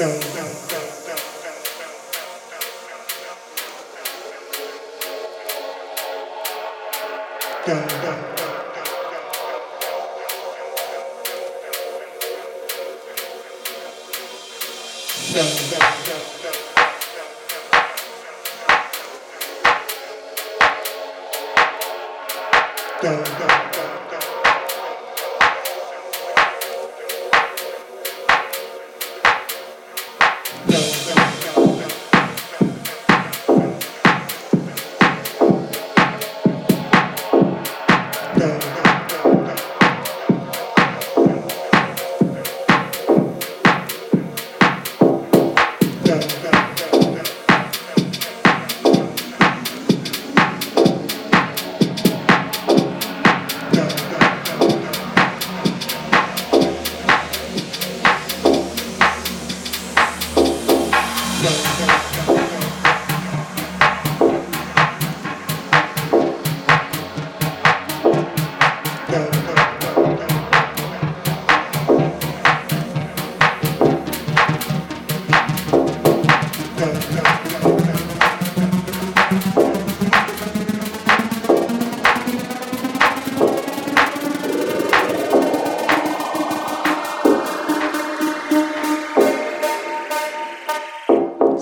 dun, dun.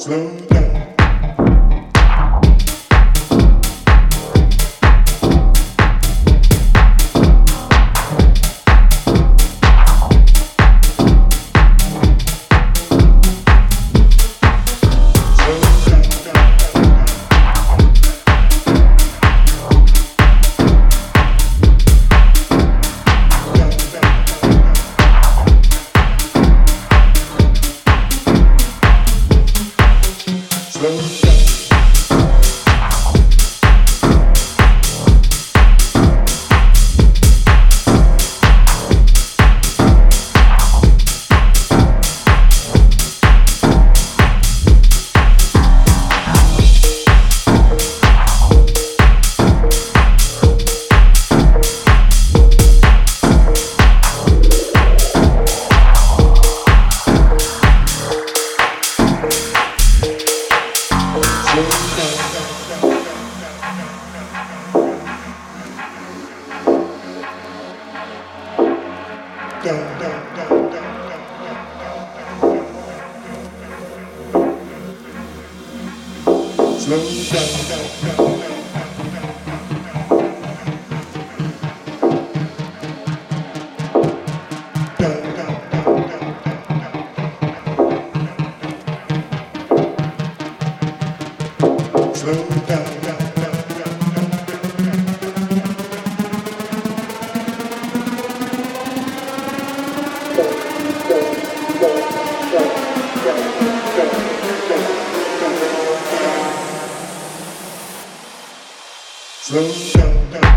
Herzen Slow down, down.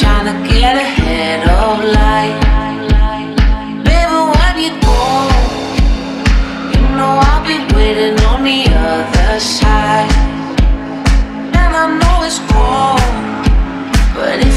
trying to get ahead of life. Baby, when you go, you know I'll be waiting on the other side. And I know it's but it's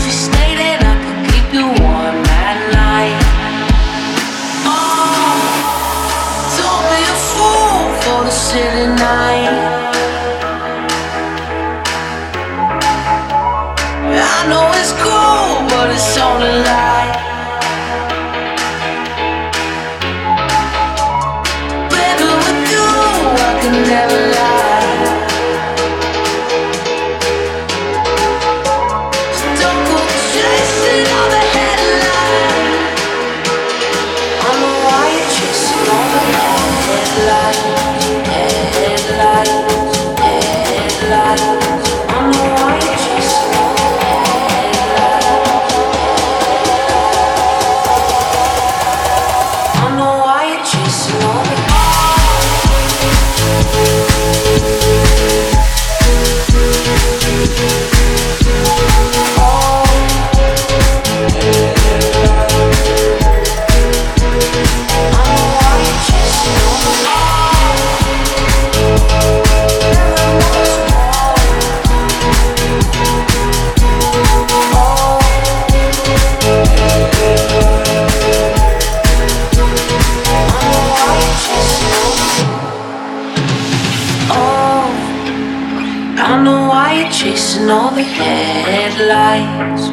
chasing all the headlights.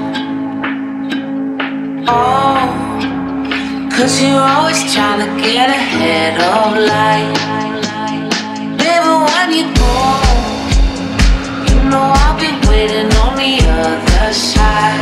Oh, cause you're always trying to get ahead of life. Baby, when you go, you know I'll be waiting on the other side.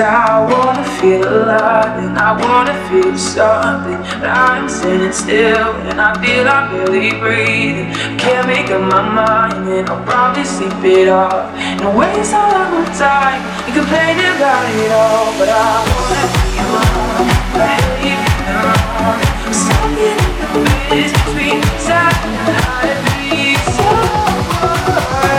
I wanna feel alive and I wanna feel something. But I'm sitting still and I feel I'm barely breathing. Can't make up my mind and I'll probably sleep it off. And waste all of my time and complain about it all. But I wanna be being alone. Something in the between time and heartbeat. So hard. Explain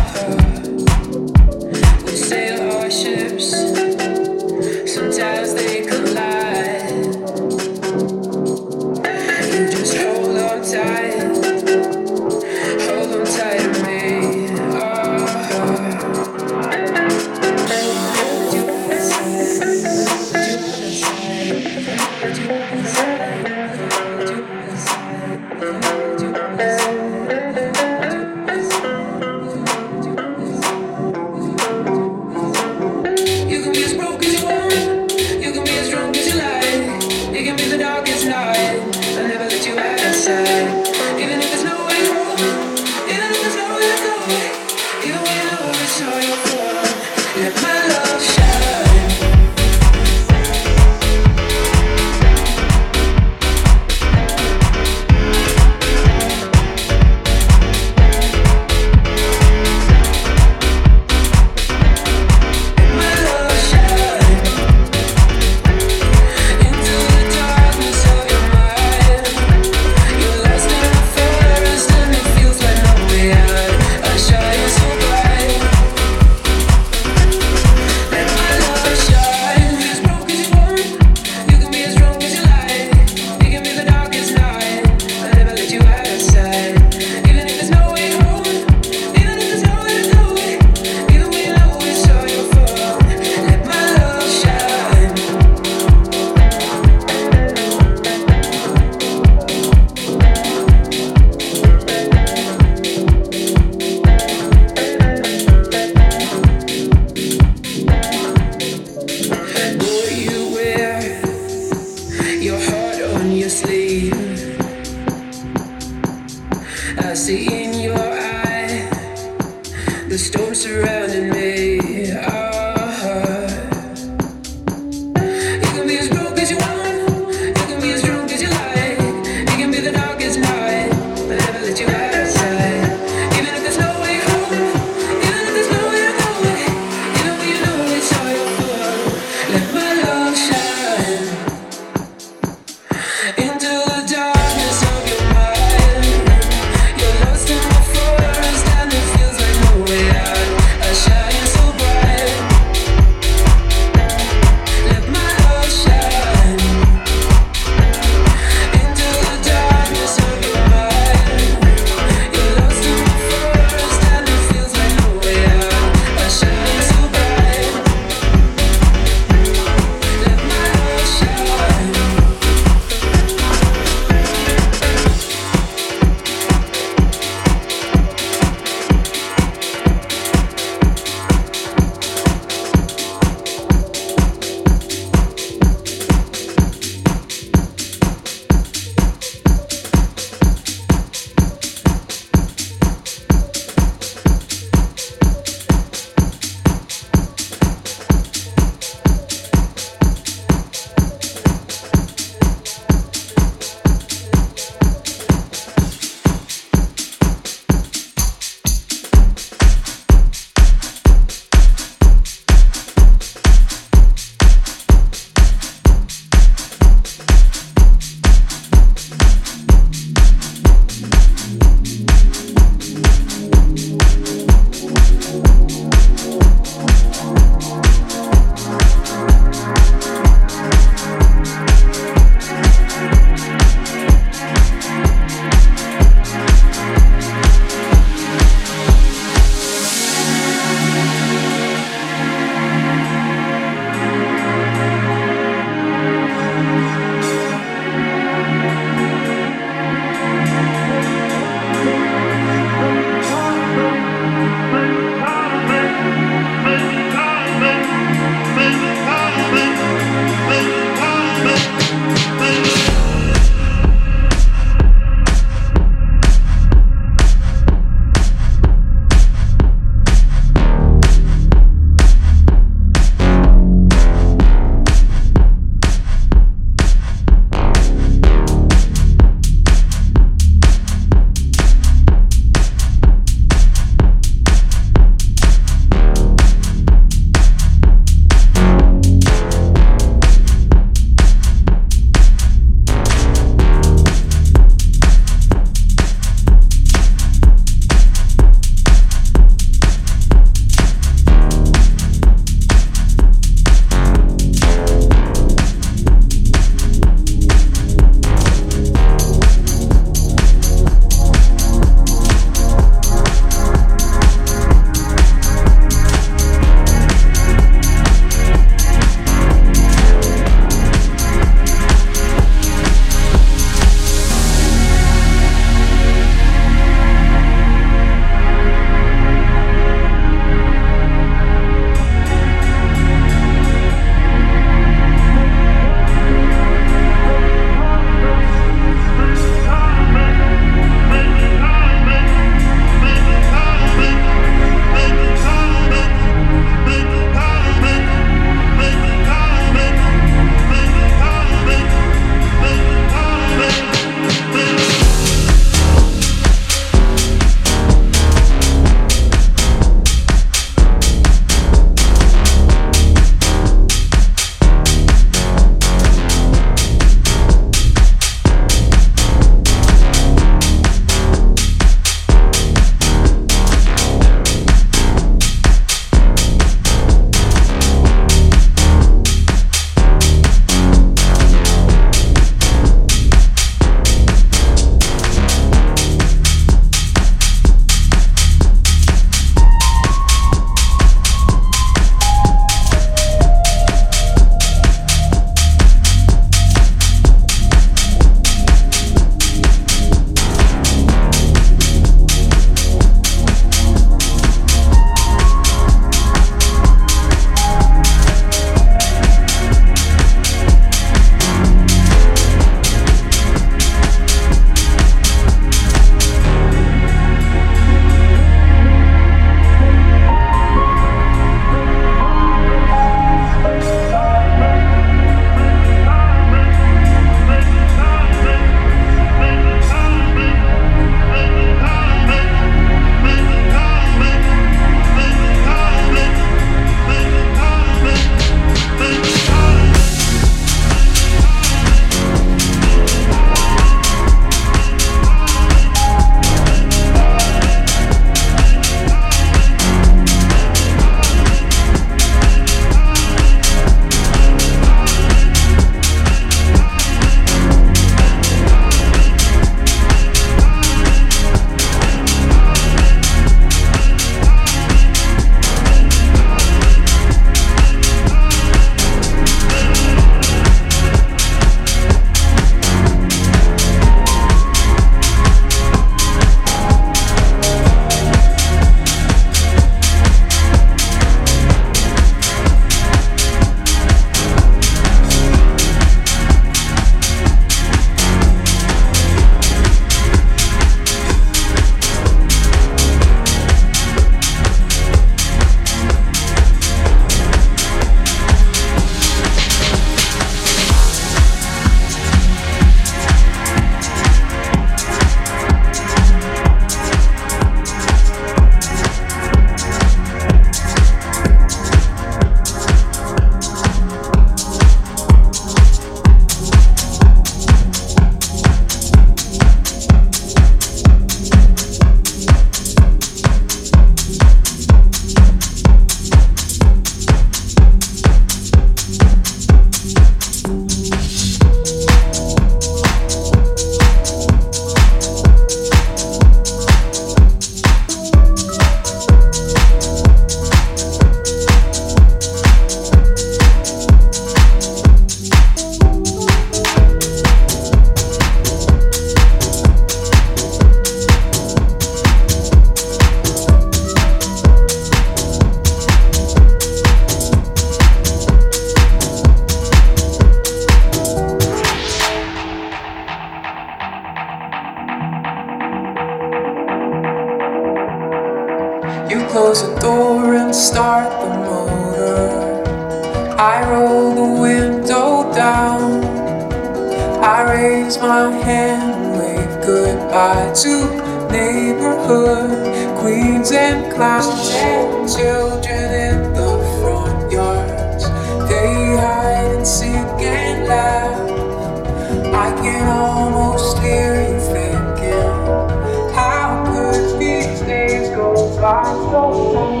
by